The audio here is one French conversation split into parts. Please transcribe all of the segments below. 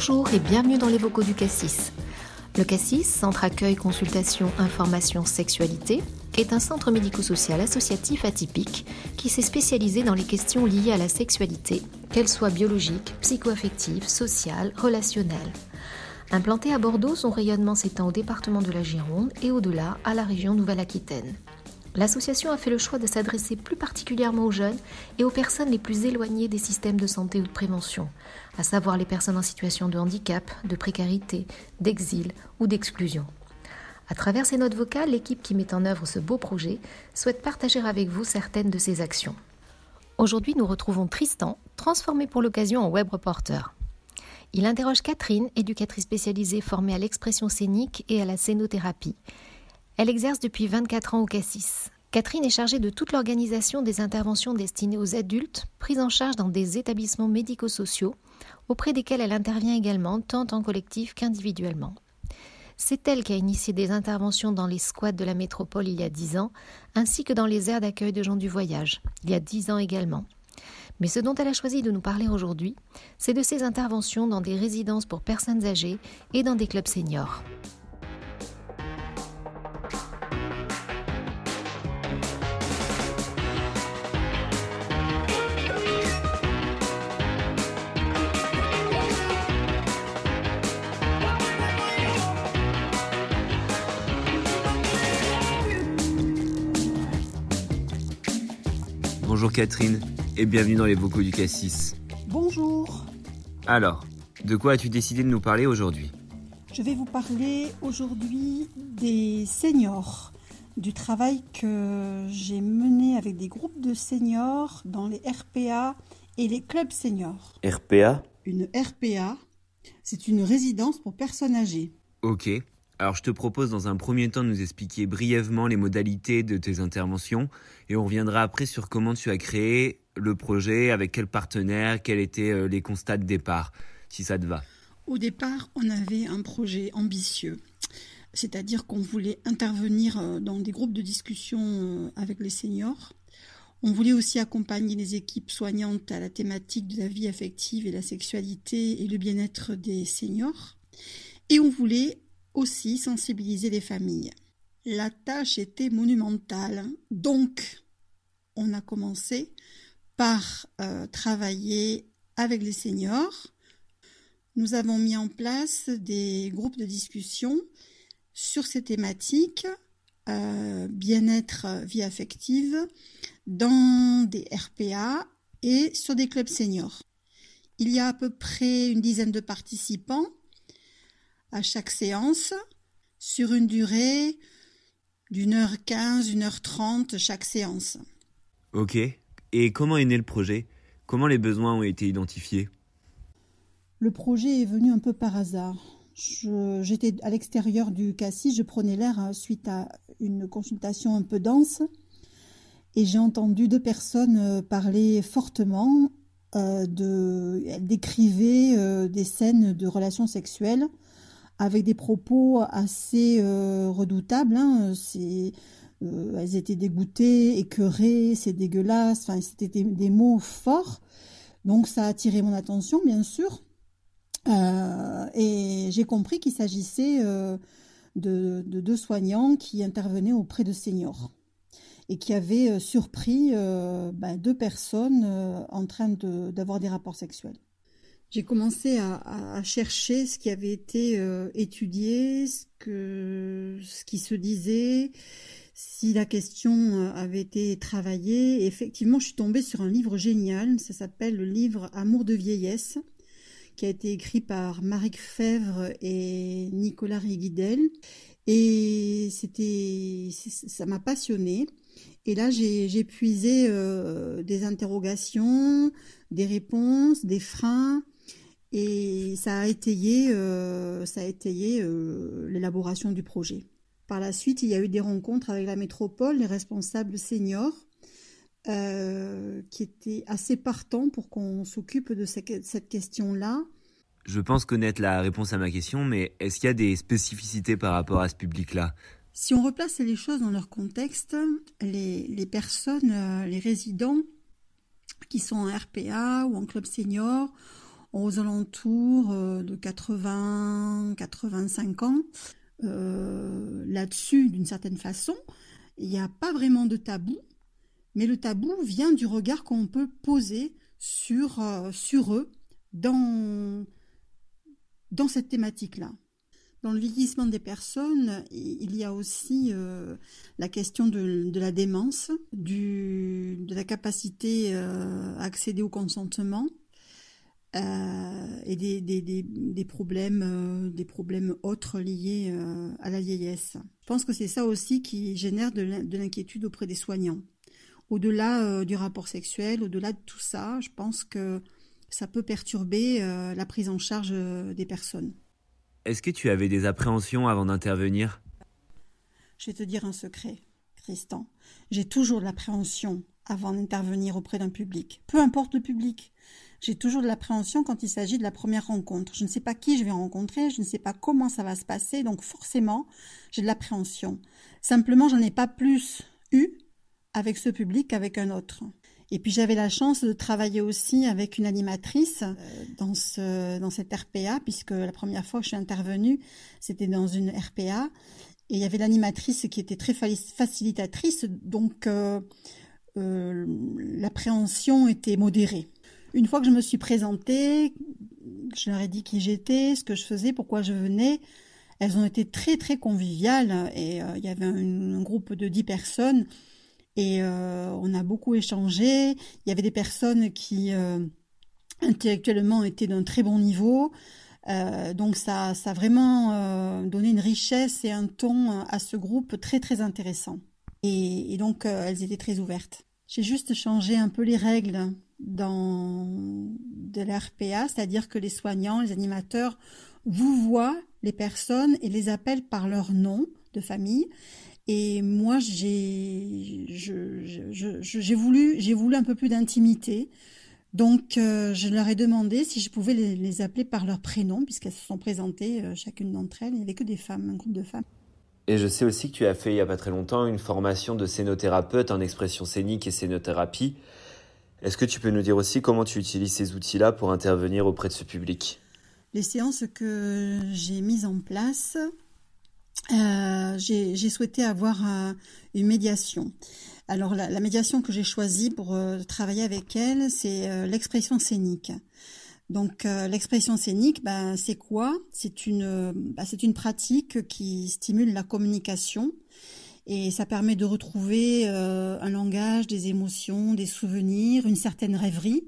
Bonjour et bienvenue dans les vocaux du Cassis. Le Cassis, Centre Accueil, Consultation, Information, Sexualité, est un centre médico-social associatif atypique qui s'est spécialisé dans les questions liées à la sexualité, qu'elles soient biologiques, psycho-affectives, sociales, relationnelles. Implanté à Bordeaux, son rayonnement s'étend au département de la Gironde et au-delà à la région Nouvelle-Aquitaine. L'association a fait le choix de s'adresser plus particulièrement aux jeunes et aux personnes les plus éloignées des systèmes de santé ou de prévention, à savoir les personnes en situation de handicap, de précarité, d'exil ou d'exclusion. À travers ces notes vocales, l'équipe qui met en œuvre ce beau projet souhaite partager avec vous certaines de ses actions. Aujourd'hui, nous retrouvons Tristan, transformé pour l'occasion en web reporter. Il interroge Catherine, éducatrice spécialisée formée à l'expression scénique et à la scénothérapie. Elle exerce depuis 24 ans au Cassis. Catherine est chargée de toute l'organisation des interventions destinées aux adultes prises en charge dans des établissements médico-sociaux, auprès desquels elle intervient également tant en collectif qu'individuellement. C'est elle qui a initié des interventions dans les squats de la métropole il y a 10 ans, ainsi que dans les aires d'accueil de gens du voyage, il y a 10 ans également. Mais ce dont elle a choisi de nous parler aujourd'hui, c'est de ses interventions dans des résidences pour personnes âgées et dans des clubs seniors. Bonjour Catherine et bienvenue dans les vocaux du Cassis. Bonjour. Alors, de quoi as-tu décidé de nous parler aujourd'hui? Je vais vous parler aujourd'hui des seniors, du travail que j'ai mené avec des groupes de seniors dans les RPA et les clubs seniors. RPA Une RPA, c'est une résidence pour personnes âgées. Ok. Alors je te propose dans un premier temps de nous expliquer brièvement les modalités de tes interventions et on reviendra après sur comment tu as créé le projet, avec quel partenaire, quels étaient euh, les constats de départ, si ça te va. Au départ, on avait un projet ambitieux, c'est-à-dire qu'on voulait intervenir euh, dans des groupes de discussion euh, avec les seniors. On voulait aussi accompagner les équipes soignantes à la thématique de la vie affective et la sexualité et le bien-être des seniors. Et on voulait aussi sensibiliser les familles. La tâche était monumentale, donc on a commencé par euh, travailler avec les seniors. Nous avons mis en place des groupes de discussion sur ces thématiques, euh, bien-être, vie affective, dans des RPA et sur des clubs seniors. Il y a à peu près une dizaine de participants à chaque séance sur une durée d'une heure quinze, une heure trente chaque séance. Ok. Et comment est né le projet? Comment les besoins ont été identifiés? Le projet est venu un peu par hasard. J'étais à l'extérieur du cassis, je prenais l'air suite à une consultation un peu dense et j'ai entendu deux personnes euh, parler fortement. Euh, de, elles décrivaient euh, des scènes de relations sexuelles avec des propos assez euh, redoutables. Hein. Euh, elles étaient dégoûtées, écœurées, c'est dégueulasse. Enfin, c'était des, mots forts. Donc, ça a attiré mon attention, bien sûr. Euh, et j'ai compris qu'il s'agissait de, deux soignants qui intervenaient auprès de seniors et qui avaient surpris ben, deux personnes en train d'avoir des rapports sexuels j'ai commencé à, chercher ce qui avait été euh, étudié, ce, que, ce qui se disait, si la question euh, avait été travaillée. effectivement, je suis tombée sur un livre génial, ça s'appelle le livre Amour de vieillesse, qui a été écrit par Marie Fèvre et Nicolas Riguidel. Et c'était, ça m'a passionné. Et là, j'ai puisé euh, des interrogations, des réponses, des freins, et ça a étayé, euh, ça a étayé euh, l'élaboration du projet. Par la suite, il y a eu des rencontres avec la métropole, les responsables seniors, euh, qui étaient assez partants pour qu'on s'occupe de cette question-là. Je pense connaître la réponse à ma question, mais est-ce qu'il y a des spécificités par rapport à ce public-là? Si on replace les choses dans leur contexte, les, les personnes, les résidents qui sont en RPA ou en club senior, aux alentours de 80-85 ans. Là-dessus, d'une certaine façon, il n'y a pas vraiment de tabou, mais le tabou vient du regard qu'on peut poser sur, sur eux dans, dans cette thématique-là. Dans le vieillissement des personnes, il y a aussi euh, la question de, la démence, de la capacité euh, à accéder au consentement euh, et des, des, des, problèmes, des problèmes autres liés à la vieillesse. Je pense que c'est ça aussi qui génère de l'inquiétude auprès des soignants. Au-delà du rapport sexuel, au-delà de tout ça, je pense que ça peut perturber la prise en charge des personnes. Est-ce que tu avais des appréhensions avant d'intervenir? Je vais te dire un secret, Tristan. J'ai toujours l'appréhension avant d'intervenir auprès d'un public. Peu importe le public. J'ai toujours de l'appréhension quand il s'agit de la première rencontre. Je ne sais pas qui je vais rencontrer, je ne sais pas comment ça va se passer, donc forcément, j'ai de l'appréhension. Simplement, j'en ai pas plus eu avec ce public qu'avec un autre. Et puis j'avais la chance de travailler aussi avec une animatrice euh, dans, ce, dans cette RPA, puisque la première fois que je suis intervenue, c'était dans une RPA. Et il y avait l'animatrice qui était très facilitatrice, donc euh, euh, l'appréhension était modérée. Une fois que je me suis présentée, je leur ai dit qui j'étais, ce que je faisais, pourquoi je venais. Elles ont été très très conviviales et il y avait un, groupe de dix personnes et euh, on a beaucoup échangé. Il y avait des personnes qui euh, intellectuellement étaient d'un très bon niveau. Euh, donc ça a vraiment donné une richesse et un ton à ce groupe très très intéressant. Et, donc elles étaient très ouvertes. J'ai juste changé un peu les règles dans de l'RPA, c'est-à-dire que les soignants, les animateurs vous voient les personnes et les appellent par leur nom de famille et moi, j'ai voulu, un peu plus d'intimité. Donc, euh, je leur ai demandé si je pouvais les, appeler par leur prénom, puisqu'elles se sont présentées, euh, chacune d'entre elles. Il n'y avait que des femmes, un groupe de femmes. Et je sais aussi que tu as fait il n'y a pas très longtemps une formation de scénothérapeute en expression scénique et scénothérapie. Est-ce que tu peux nous dire aussi comment tu utilises ces outils-là pour intervenir auprès de ce public? Les séances que j'ai mises en place, euh, j'ai souhaité avoir euh, une médiation. Alors la, médiation que j'ai choisie pour euh, travailler avec elle, c'est l'expression scénique. Donc l'expression scénique, ben, c'est quoi? C'est une, ben, une pratique qui stimule la communication et ça permet de retrouver un langage, des émotions, des souvenirs, une certaine rêverie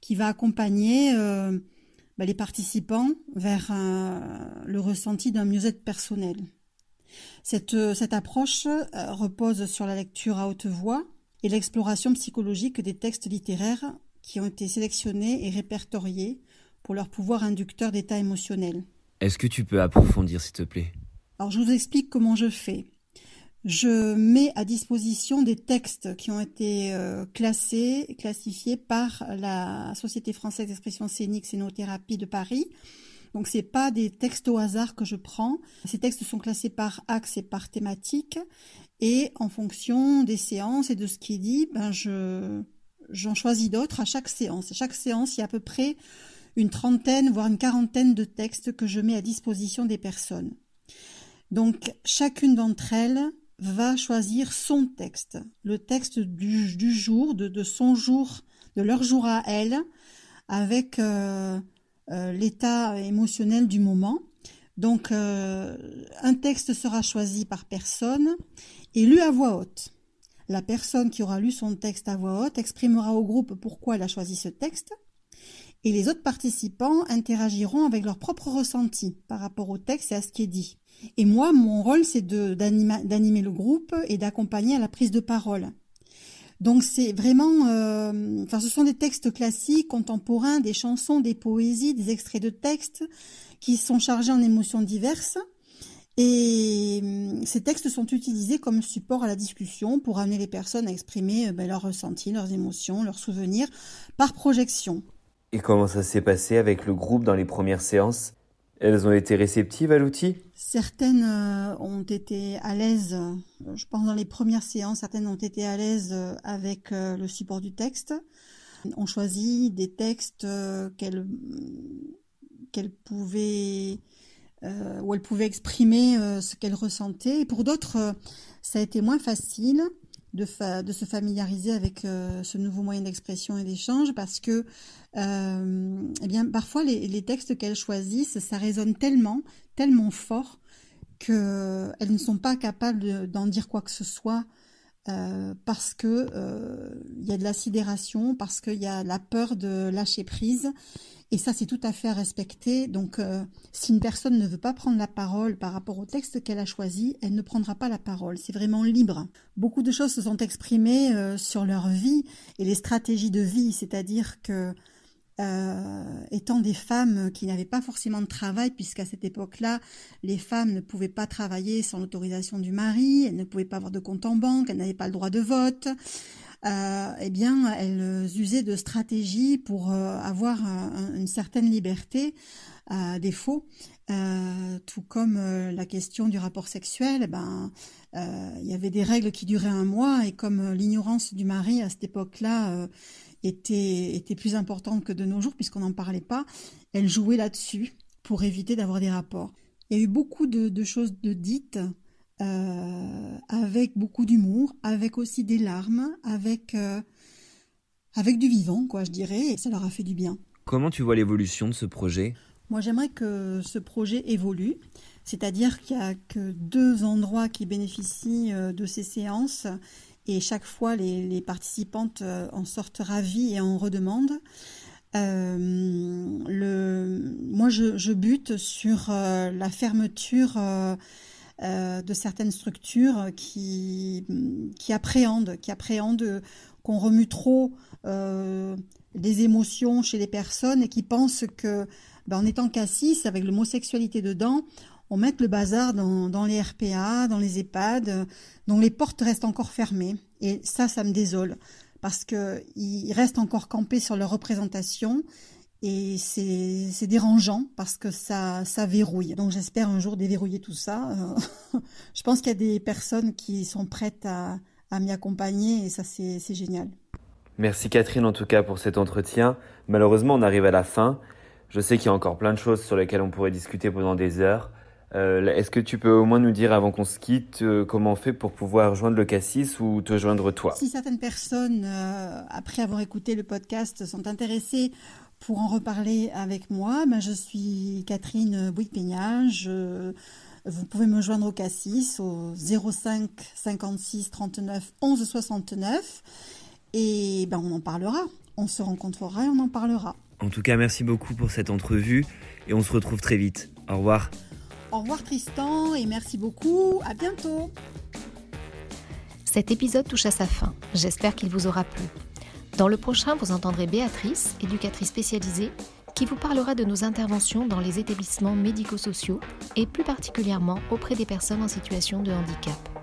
qui va accompagner ben, les participants vers le ressenti d'un mieux-être personnel. Cette, euh, cette approche euh, repose sur la lecture à haute voix et l'exploration psychologique des textes littéraires qui ont été sélectionnés et répertoriés pour leur pouvoir inducteur d'état émotionnel. Est-ce que tu peux approfondir, s'il te plaît? Alors, je vous explique comment je fais. Je mets à disposition des textes qui ont été euh, classés, classifiés par la Société française d'expression scénique Scénothérapie de Paris, donc c'est pas des textes au hasard que je prends. Ces textes sont classés par axe et par thématique et en fonction des séances et de ce qui est dit, ben je j'en choisis d'autres à chaque séance. À chaque séance, il y a à peu près une trentaine, voire une quarantaine de textes que je mets à disposition des personnes. Donc chacune d'entre elles va choisir son texte, le texte du, jour, de, de, son jour, de leur jour à elle, avec euh, euh, l'état émotionnel du moment. Donc euh, un texte sera choisi par personne et lu à voix haute. La personne qui aura lu son texte à voix haute exprimera au groupe pourquoi elle a choisi ce texte et les autres participants interagiront avec leur propre ressenti par rapport au texte et à ce qui est dit. Et moi, mon rôle, c'est d'animer le groupe et d'accompagner à la prise de parole. Donc c'est vraiment, euh, enfin ce sont des textes classiques, contemporains, des chansons, des poésies, des extraits de textes qui sont chargés en émotions diverses. Et euh, ces textes sont utilisés comme support à la discussion pour amener les personnes à exprimer euh, ben, leurs ressentis, leurs émotions, leurs souvenirs par projection. Et comment ça s'est passé avec le groupe dans les premières séances? Elles ont été réceptives à l'outil? Certaines euh, ont été à l'aise, je pense dans les premières séances, certaines ont été à l'aise euh, avec euh, le support du texte. On choisit des textes qu'elle qu'elle pouvait où elle pouvait exprimer ce qu'elle ressentait. Et pour d'autres, ça a été moins facile de, se familiariser avec ce nouveau moyen d'expression et d'échange parce que eh parfois les, les textes qu'elles choisissent, ça résonne tellement, tellement fort qu'elles ne sont pas capables d'en dire quoi que ce soit euh, parce que euh, il y a de la sidération, parce qu'il y a la peur de lâcher prise. Et ça, c'est tout à fait à respecter. Donc, euh, si une personne ne veut pas prendre la parole par rapport au texte qu'elle a choisi, elle ne prendra pas la parole. C'est vraiment libre. Beaucoup de choses se sont exprimées sur leur vie et les stratégies de vie, c'est-à-dire que euh, étant des femmes qui n'avaient pas forcément de travail, puisqu'à cette époque-là, les femmes ne pouvaient pas travailler sans l'autorisation du mari, elles ne pouvaient pas avoir de compte en banque, elles n'avaient pas le droit de vote. Euh, eh bien, elles usaient de stratégies pour euh, avoir une certaine liberté à défaut. tout comme la question du rapport sexuel, eh ben, il y avait des règles qui duraient un mois et comme l'ignorance du mari à cette époque-là était, était plus importante que de nos jours, puisqu'on n'en parlait pas, elle jouait là-dessus pour éviter d'avoir des rapports. Il y a eu beaucoup de, choses de dites euh, avec beaucoup d'humour, avec aussi des larmes, avec, euh, avec du vivant, quoi, je dirais, et ça leur a fait du bien. Comment tu vois l'évolution de ce projet? Moi, j'aimerais que ce projet évolue, c'est-à-dire qu'il n'y a que deux endroits qui bénéficient euh, de ces séances et chaque fois les, participantes euh, en sortent ravies et en redemandent. Euh, moi, je, bute sur euh, la fermeture de certaines structures qui, qui appréhendent, qui appréhendent qu'on remue trop des émotions chez les personnes et qui pensent que, ben, en étant cassis, avec l'homosexualité dedans, on met le bazar dans, les RPA, dans les EHPAD, dont les portes restent encore fermées. Et ça, ça me désole, parce qu'ils restent encore campés sur leur représentation, et c'est dérangeant, parce que ça, ça verrouille. Donc j'espère un jour déverrouiller tout ça. Je pense qu'il y a des personnes qui sont prêtes à, à m'y accompagner, et ça, c'est génial. Merci Catherine en tout cas pour cet entretien. Malheureusement, on arrive à la fin. Je sais qu'il y a encore plein de choses sur lesquelles on pourrait discuter pendant des heures. Euh, est-ce que tu peux au moins nous dire avant qu'on se quitte euh, comment on fait pour pouvoir joindre le Cassis ou te joindre toi? Si certaines personnes, euh, après avoir écouté le podcast, sont intéressées pour en reparler avec moi, ben je suis Catherine Bouygues-Peignage. vous pouvez me joindre au Cassis au 05 56 39 11 69 et ben on en parlera. On se rencontrera et on en parlera. En tout cas, merci beaucoup pour cette entrevue et on se retrouve très vite. Au revoir. Au revoir Tristan et merci beaucoup. À bientôt. Cet épisode touche à sa fin. J'espère qu'il vous aura plu. Dans le prochain, vous entendrez Béatrice, éducatrice spécialisée, qui vous parlera de nos interventions dans les établissements médico-sociaux et plus particulièrement auprès des personnes en situation de handicap.